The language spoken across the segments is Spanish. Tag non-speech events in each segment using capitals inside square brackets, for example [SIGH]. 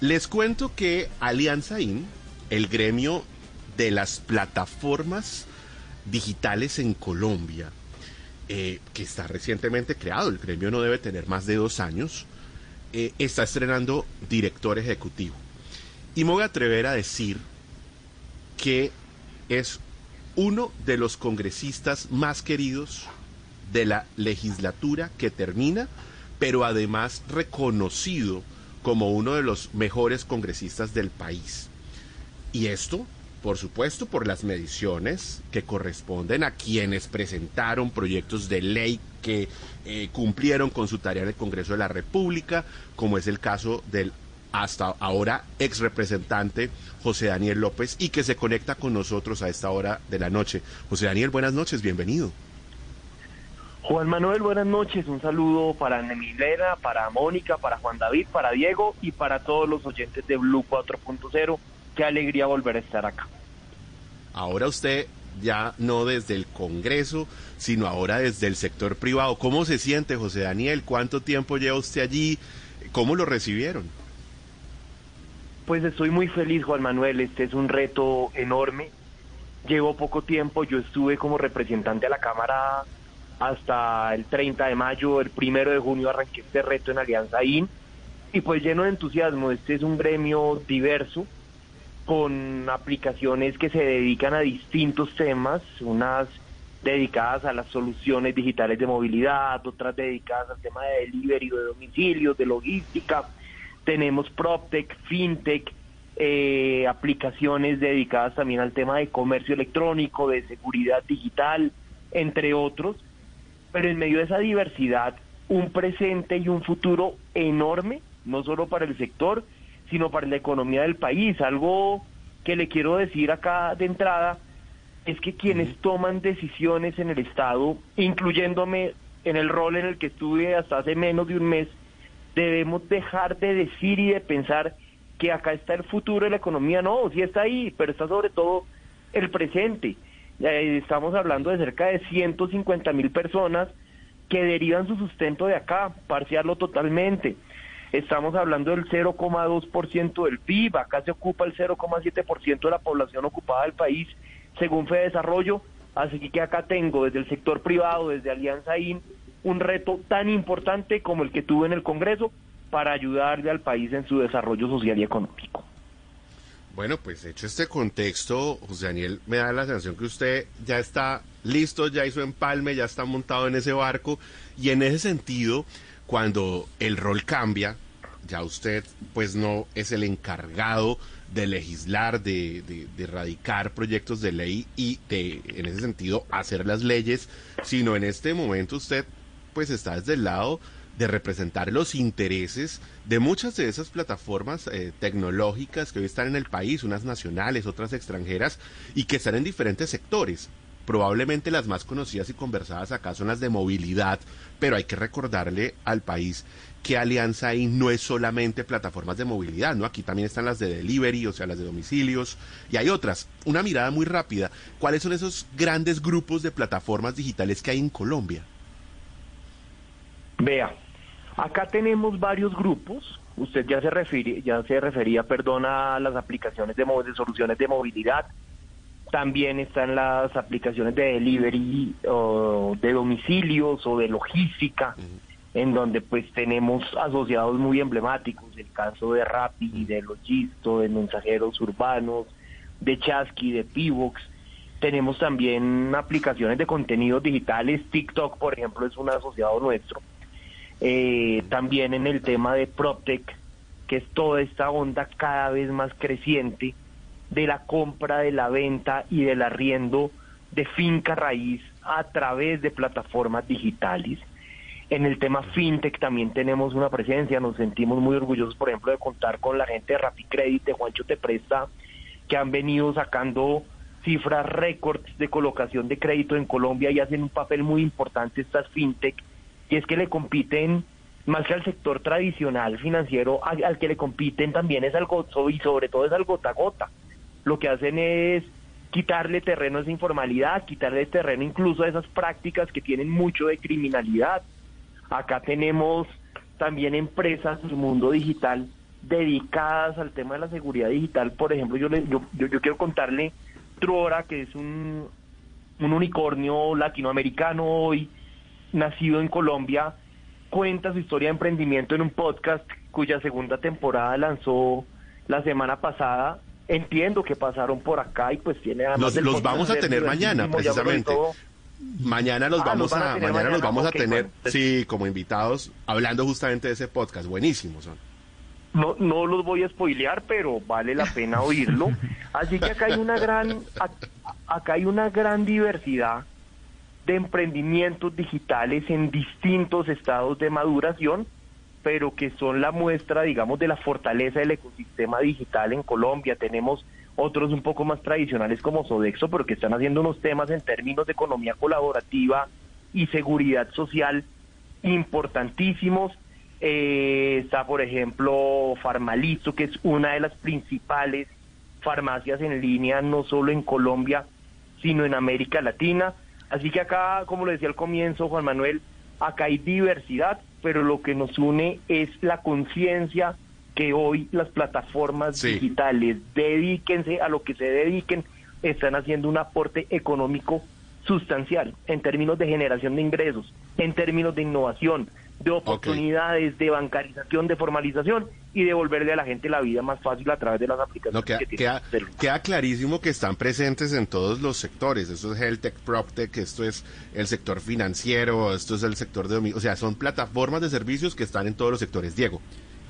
Les cuento que Alianza IN, el gremio de las plataformas digitales en Colombia, eh, que está recientemente creado, el gremio no debe tener más de dos años, eh, está estrenando director ejecutivo. Y me voy a atrever a decir que es uno de los congresistas más queridos de la legislatura que termina, pero además reconocido como uno de los mejores congresistas del país. Y esto, por supuesto, por las mediciones que corresponden a quienes presentaron proyectos de ley que eh, cumplieron con su tarea en el Congreso de la República, como es el caso del hasta ahora ex representante José Daniel López y que se conecta con nosotros a esta hora de la noche. José Daniel, buenas noches, bienvenido. Juan Manuel, buenas noches. Un saludo para Nemilena, para Mónica, para Juan David, para Diego y para todos los oyentes de Blue 4.0. Qué alegría volver a estar acá. Ahora usted ya no desde el Congreso, sino ahora desde el sector privado. ¿Cómo se siente, José Daniel? ¿Cuánto tiempo lleva usted allí? ¿Cómo lo recibieron? Pues estoy muy feliz, Juan Manuel. Este es un reto enorme. Llevo poco tiempo. Yo estuve como representante a la Cámara hasta el 30 de mayo. El primero de junio arranqué este reto en Alianza IN. Y pues lleno de entusiasmo. Este es un gremio diverso con aplicaciones que se dedican a distintos temas, unas dedicadas a las soluciones digitales de movilidad, otras dedicadas al tema de delivery, de domicilios, de logística. Tenemos PropTech, FinTech, eh, aplicaciones dedicadas también al tema de comercio electrónico, de seguridad digital, entre otros. Pero en medio de esa diversidad, un presente y un futuro enorme, no solo para el sector, sino para la economía del país. Algo que le quiero decir acá de entrada es que quienes toman decisiones en el Estado, incluyéndome en el rol en el que estuve hasta hace menos de un mes, debemos dejar de decir y de pensar que acá está el futuro de la economía. No, sí está ahí, pero está sobre todo el presente. Estamos hablando de cerca de 150 mil personas que derivan su sustento de acá, parciarlo totalmente. Estamos hablando del 0,2% del PIB, acá se ocupa el 0,7% de la población ocupada del país, según Fede Desarrollo. Así que acá tengo desde el sector privado, desde Alianza IN, un reto tan importante como el que tuve en el Congreso para ayudarle al país en su desarrollo social y económico. Bueno, pues hecho este contexto, José Daniel, me da la sensación que usted ya está listo, ya hizo empalme, ya está montado en ese barco. Y en ese sentido cuando el rol cambia, ya usted pues no es el encargado de legislar, de, de, de, erradicar proyectos de ley y de, en ese sentido, hacer las leyes, sino en este momento usted pues está desde el lado de representar los intereses de muchas de esas plataformas eh, tecnológicas que hoy están en el país, unas nacionales, otras extranjeras, y que están en diferentes sectores. Probablemente las más conocidas y conversadas acá son las de movilidad, pero hay que recordarle al país que Alianza ahí no es solamente plataformas de movilidad, ¿no? Aquí también están las de delivery, o sea, las de domicilios, y hay otras. Una mirada muy rápida. ¿Cuáles son esos grandes grupos de plataformas digitales que hay en Colombia? Vea, acá tenemos varios grupos. Usted ya se refiere, ya se refería, perdón, a las aplicaciones de, de soluciones de movilidad también están las aplicaciones de delivery o de domicilios o de logística, en donde pues tenemos asociados muy emblemáticos, el caso de Rappi, de Logisto, de Mensajeros Urbanos, de Chasqui, de Pivox. Tenemos también aplicaciones de contenidos digitales, TikTok por ejemplo es un asociado nuestro. Eh, también en el tema de PropTech, que es toda esta onda cada vez más creciente, de la compra, de la venta y del arriendo de finca raíz a través de plataformas digitales. En el tema fintech también tenemos una presencia, nos sentimos muy orgullosos, por ejemplo, de contar con la gente de Rapicredit, de Juancho Te Presta, que han venido sacando cifras récords de colocación de crédito en Colombia y hacen un papel muy importante estas fintech, y es que le compiten más que al sector tradicional financiero, al, que le compiten también es al gozo y sobre todo es al gota gota. Lo que hacen es quitarle terreno a esa informalidad, quitarle terreno incluso a esas prácticas que tienen mucho de criminalidad. Acá tenemos también empresas del mundo digital dedicadas al tema de la seguridad digital. Por ejemplo, yo, le, yo, yo, quiero contarle Trora, que es un, un unicornio latinoamericano hoy, nacido en Colombia, cuenta su historia de emprendimiento en un podcast cuya segunda temporada lanzó la semana pasada. Entiendo que pasaron por acá y pues tiene además los, vamos a tener mañana precisamente. Mañana los ah, vamos a, mañana, los vamos a tener sí como invitados hablando justamente de ese podcast. Buenísimos son. No, no los voy a spoilear, pero vale la pena oírlo. [LAUGHS] Así que acá hay una gran, acá hay una gran diversidad emprendimientos digitales en distintos estados de maduración, pero que son la muestra, digamos, de la fortaleza del ecosistema digital en Colombia. Tenemos otros un poco más tradicionales como Sodexo, pero que están haciendo unos temas en términos de economía colaborativa y seguridad social importantísimos. Eh, está, por ejemplo, Farmalisto, que es una de las principales farmacias en línea, no solo en Colombia, sino en América Latina. Así que acá, como lo decía al comienzo Juan Manuel, acá hay diversidad, pero lo que nos une es la conciencia que hoy las plataformas digitales, dedíquense a lo que se dediquen, están haciendo un aporte económico sustancial en términos de generación de ingresos, en términos de innovación, de oportunidades, de bancarización, de formalización y devolverle a la gente la vida más fácil a través de las aplicaciones. que queda, queda, clarísimo que están presentes en todos los sectores. Esto es HealthTech, PropTech, esto es el sector financiero, esto es el sector de... O sea, son plataformas de servicios que están en todos los sectores. Diego.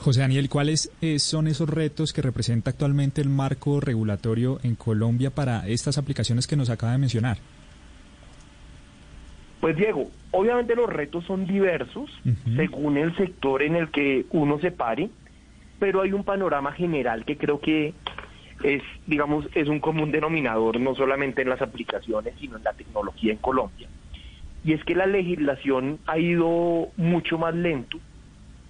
José Daniel, ¿cuáles eh, son esos retos que representa actualmente el marco regulatorio en Colombia para estas aplicaciones que nos acaba de mencionar? Pues Diego, obviamente los retos son diversos según el sector en el que uno se pare, pero hay un panorama general que creo que es, digamos, es un común denominador no solamente en las aplicaciones, sino en la tecnología en Colombia. Y es que la legislación ha ido mucho más lento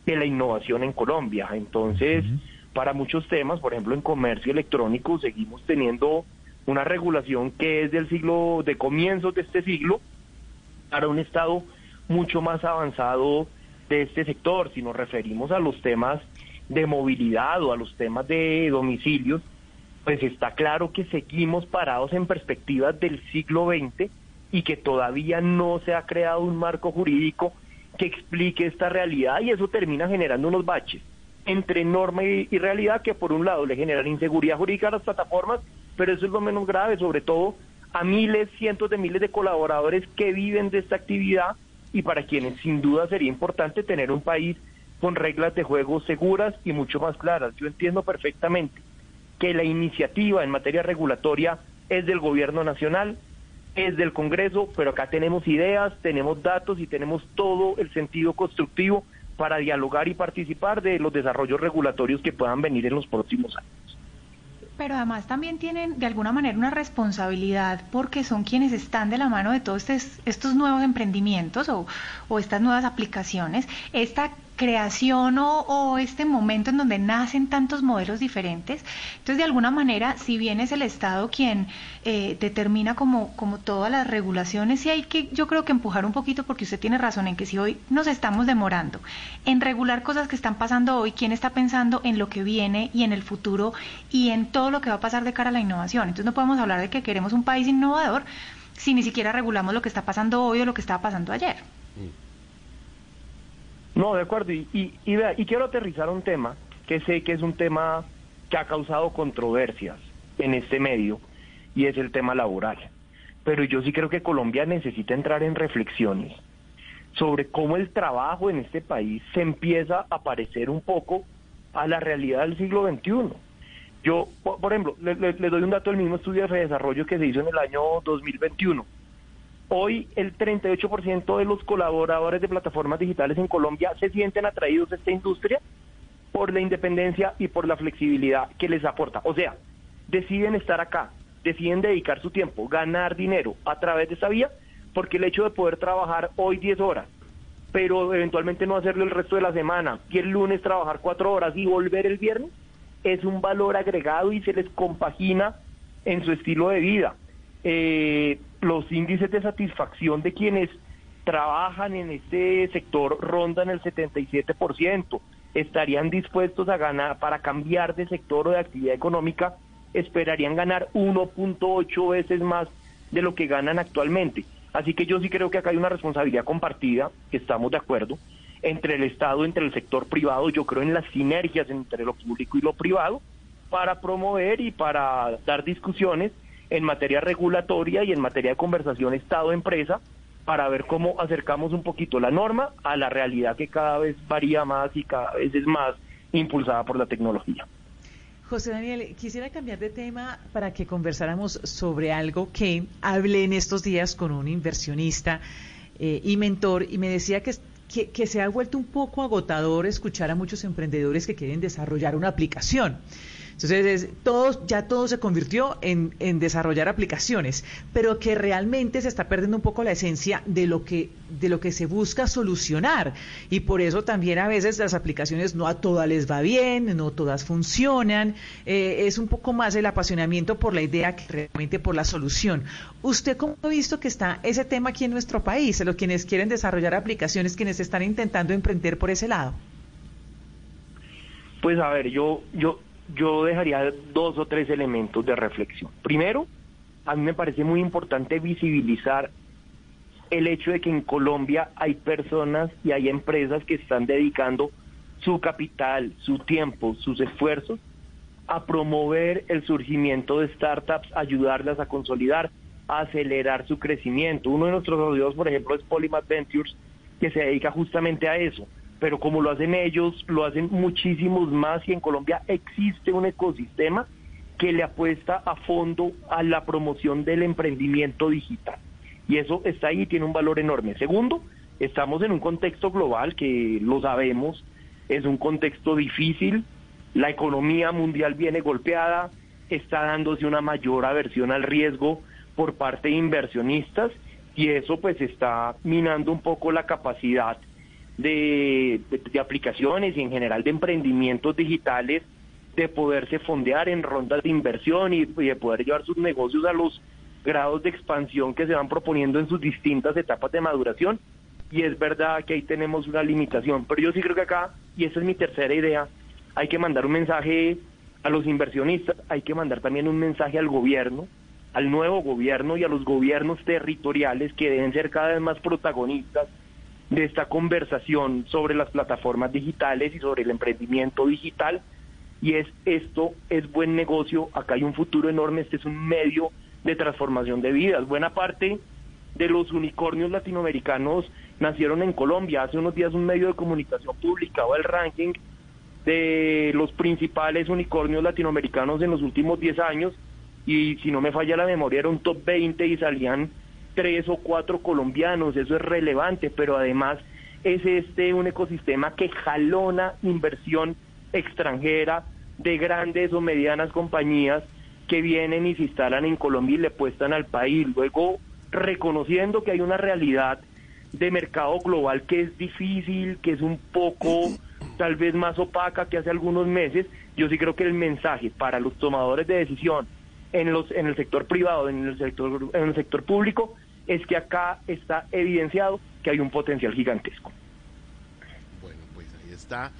que la innovación en Colombia. Entonces, para muchos temas, por ejemplo, en comercio electrónico, seguimos teniendo una regulación que es del siglo, de comienzos de este siglo, para un estado mucho más avanzado de este sector. Si nos referimos a los temas de movilidad o a los temas de domicilios, pues está claro que seguimos parados en perspectivas del siglo XX y que todavía no se ha creado un marco jurídico que explique esta realidad y eso termina generando unos baches entre norma y, realidad que por un lado le generan inseguridad jurídica a las plataformas, pero eso es lo menos grave, sobre todo a miles, cientos de miles de colaboradores que viven de esta actividad y para quienes sin duda sería importante tener un país con reglas de juego seguras y mucho más claras. Yo entiendo perfectamente que la iniciativa en materia regulatoria es del gobierno nacional, es del Congreso, pero acá tenemos ideas, tenemos datos y tenemos todo el sentido constructivo para dialogar y participar de los desarrollos regulatorios que puedan venir en los próximos años pero además también tienen de alguna manera una responsabilidad porque son quienes están de la mano de todos estos, nuevos emprendimientos o, o estas nuevas aplicaciones. Esta creación o, este momento en donde nacen tantos modelos diferentes. Entonces, de alguna manera, si bien es el Estado quien eh, determina como, como todas las regulaciones, sí hay que, yo creo que empujar un poquito, porque usted tiene razón en que si hoy nos estamos demorando en regular cosas que están pasando hoy, ¿quién está pensando en lo que viene y en el futuro y en todo lo que va a pasar de cara a la innovación? Entonces, no podemos hablar de que queremos un país innovador si ni siquiera regulamos lo que está pasando hoy o lo que estaba pasando ayer. Mm. No, de acuerdo. Y, y, y, quiero aterrizar un tema que sé que es un tema que ha causado controversias en este medio y es el tema laboral. Pero yo sí creo que Colombia necesita entrar en reflexiones sobre cómo el trabajo en este país se empieza a parecer un poco a la realidad del siglo XXI. Yo, por, ejemplo, le, le, doy un dato del mismo estudio de desarrollo que se hizo en el año 2021 Hoy el 38% de los colaboradores de plataformas digitales en Colombia se sienten atraídos a esta industria por la independencia y por la flexibilidad que les aporta. O sea, deciden estar acá, deciden dedicar su tiempo, ganar dinero a través de esa vía, porque el hecho de poder trabajar hoy 10 horas, pero eventualmente no hacerlo el resto de la semana, y el lunes trabajar 4 horas y volver el viernes, es un valor agregado y se les compagina en su estilo de vida. Eh, los índices de satisfacción de quienes trabajan en este sector rondan el 77%. Estarían dispuestos a ganar, para cambiar de sector o de actividad económica, esperarían ganar 1.8 veces más de lo que ganan actualmente. Así que yo sí creo que acá hay una responsabilidad compartida, que estamos de acuerdo, entre el Estado, entre el sector privado, yo creo en las sinergias entre lo público y lo privado, para promover y para dar discusiones en materia regulatoria y en materia de conversación Estado-empresa para ver cómo acercamos un poquito la norma a la realidad que cada vez varía más y cada vez es más impulsada por la tecnología. José Daniel, quisiera cambiar de tema para que conversáramos sobre algo que hablé en estos días con un inversionista eh, y mentor y me decía que, que, que se ha vuelto un poco agotador escuchar a muchos emprendedores que quieren desarrollar una aplicación. Entonces, todo, ya todo se convirtió en, en, desarrollar aplicaciones, pero que realmente se está perdiendo un poco la esencia de lo que de lo que se busca solucionar. Y por eso también a veces las aplicaciones no a todas les va bien, no todas funcionan. Eh, es un poco más el apasionamiento por la idea que realmente por la solución. ¿Usted cómo ha visto que está ese tema aquí en nuestro país? Los quienes quieren desarrollar aplicaciones, quienes están intentando emprender por ese lado. Pues a ver, yo, yo, yo dejaría dos o tres elementos de reflexión. Primero, a mí me parece muy importante visibilizar el hecho de que en Colombia hay personas y hay empresas que están dedicando su capital, su tiempo, sus esfuerzos a promover el surgimiento de startups, ayudarlas a consolidar, a acelerar su crecimiento. Uno de nuestros socios, por ejemplo, es Polymath Ventures, que se dedica justamente a eso pero como lo hacen ellos, lo hacen muchísimos más y en Colombia existe un ecosistema que le apuesta a fondo a la promoción del emprendimiento digital. Y eso está ahí y tiene un valor enorme. Segundo, estamos en un contexto global que lo sabemos, es un contexto difícil, la economía mundial viene golpeada, está dándose una mayor aversión al riesgo por parte de inversionistas y eso pues está minando un poco la capacidad de, aplicaciones y en general de emprendimientos digitales de poderse fondear en rondas de inversión y, de poder llevar sus negocios a los grados de expansión que se van proponiendo en sus distintas etapas de maduración. Y es verdad que ahí tenemos una limitación, pero yo sí creo que acá, y esa es mi tercera idea, hay que mandar un mensaje a los inversionistas, hay que mandar también un mensaje al gobierno, al nuevo gobierno y a los gobiernos territoriales que deben ser cada vez más protagonistas de esta conversación sobre las plataformas digitales y sobre el emprendimiento digital. Y es esto es buen negocio, acá hay un futuro enorme, este es un medio de transformación de vidas. Buena parte de los unicornios latinoamericanos nacieron en Colombia. Hace unos días un medio de comunicación publicaba el ranking de los principales unicornios latinoamericanos en los últimos 10 años y si no me falla la memoria era un top 20 y salían tres o cuatro colombianos, eso es relevante, pero además es este un ecosistema que jalona inversión extranjera de grandes o medianas compañías que vienen y se instalan en Colombia y le puestan al país. Luego, reconociendo que hay una realidad de mercado global que es difícil, que es un poco tal vez más opaca que hace algunos meses, yo sí creo que el mensaje para los tomadores de decisión en los en el sector privado, en el sector en el sector público es que acá está evidenciado que hay un potencial gigantesco. Bueno, pues ahí está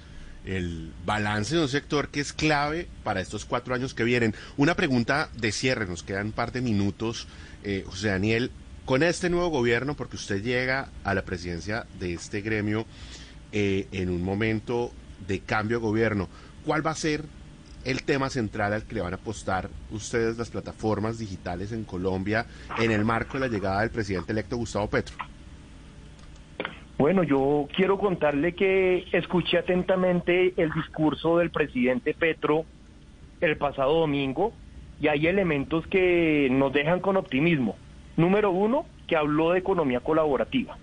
el balance de un sector que es clave para estos cuatro años que vienen. Una pregunta de cierre, nos quedan un par de minutos, eh, José Daniel. Con este nuevo gobierno, porque usted llega a la presidencia de este gremio eh, en un momento de cambio de gobierno, ¿cuál va a ser el tema central al que le van a apostar ustedes las plataformas digitales en Colombia en el marco de la llegada del presidente electo Gustavo Petro? Bueno, yo quiero contarle que escuché atentamente el discurso del presidente Petro el pasado domingo y hay elementos que nos dejan con optimismo. Número uno, que habló de economía colaborativa.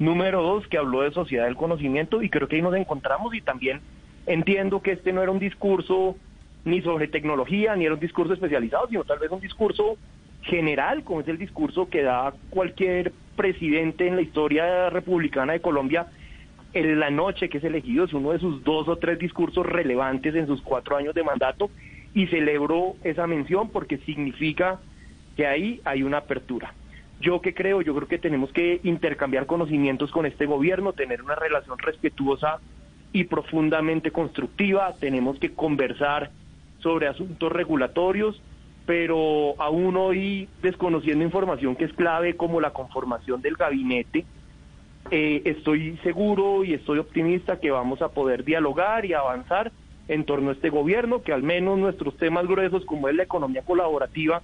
Número dos, que habló de sociedad del conocimiento y creo que ahí nos encontramos y también entiendo que este no era un discurso ni sobre tecnología, ni era un discurso especializado, sino tal vez un discurso general, como es el discurso que da cualquier presidente en la historia republicana de Colombia en la noche que es elegido, es uno de sus dos o tres discursos relevantes en sus cuatro años de mandato y celebró esa mención porque significa que ahí hay una apertura. Yo que creo, yo creo que tenemos que intercambiar conocimientos con este gobierno, tener una relación respetuosa y profundamente constructiva, tenemos que conversar sobre asuntos regulatorios, pero aún hoy desconociendo información que es clave como la conformación del gabinete, eh, estoy seguro y estoy optimista que vamos a poder dialogar y avanzar en torno a este gobierno, que al menos nuestros temas gruesos como es la economía colaborativa,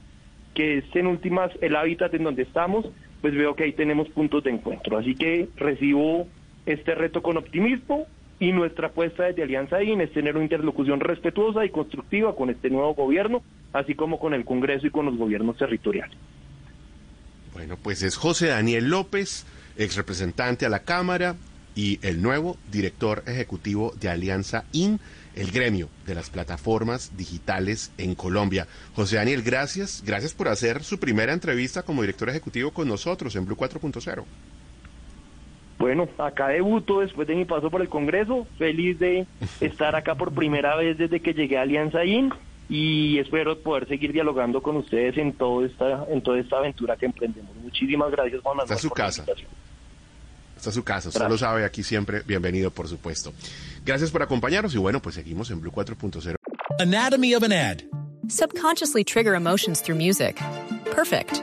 que es en últimas el hábitat en donde estamos, pues veo que ahí tenemos puntos de encuentro. Así que recibo este reto con optimismo y nuestra apuesta desde Alianza IN es tener una interlocución respetuosa y constructiva con este nuevo gobierno, así como con el Congreso y con los gobiernos territoriales. Bueno, pues es José Daniel López, ex representante a la Cámara y el nuevo director ejecutivo de Alianza IN, el gremio de las plataformas digitales en Colombia. José Daniel, gracias, gracias por hacer su primera entrevista como director ejecutivo con nosotros en Blue 4.0. Bueno, acá debuto después de mi paso por el Congreso, feliz de estar acá por primera vez desde que llegué a Alianza IN y espero poder seguir dialogando con ustedes en toda esta en toda esta aventura que emprendemos. Muchísimas gracias, Juan Manuel. Está su casa. Está su casa, usted lo sabe, aquí siempre bienvenido, por supuesto. Gracias por acompañarnos y bueno, pues seguimos en Blue 4.0. Anatomy of an ad. Subconsciously trigger emotions through music. Perfect.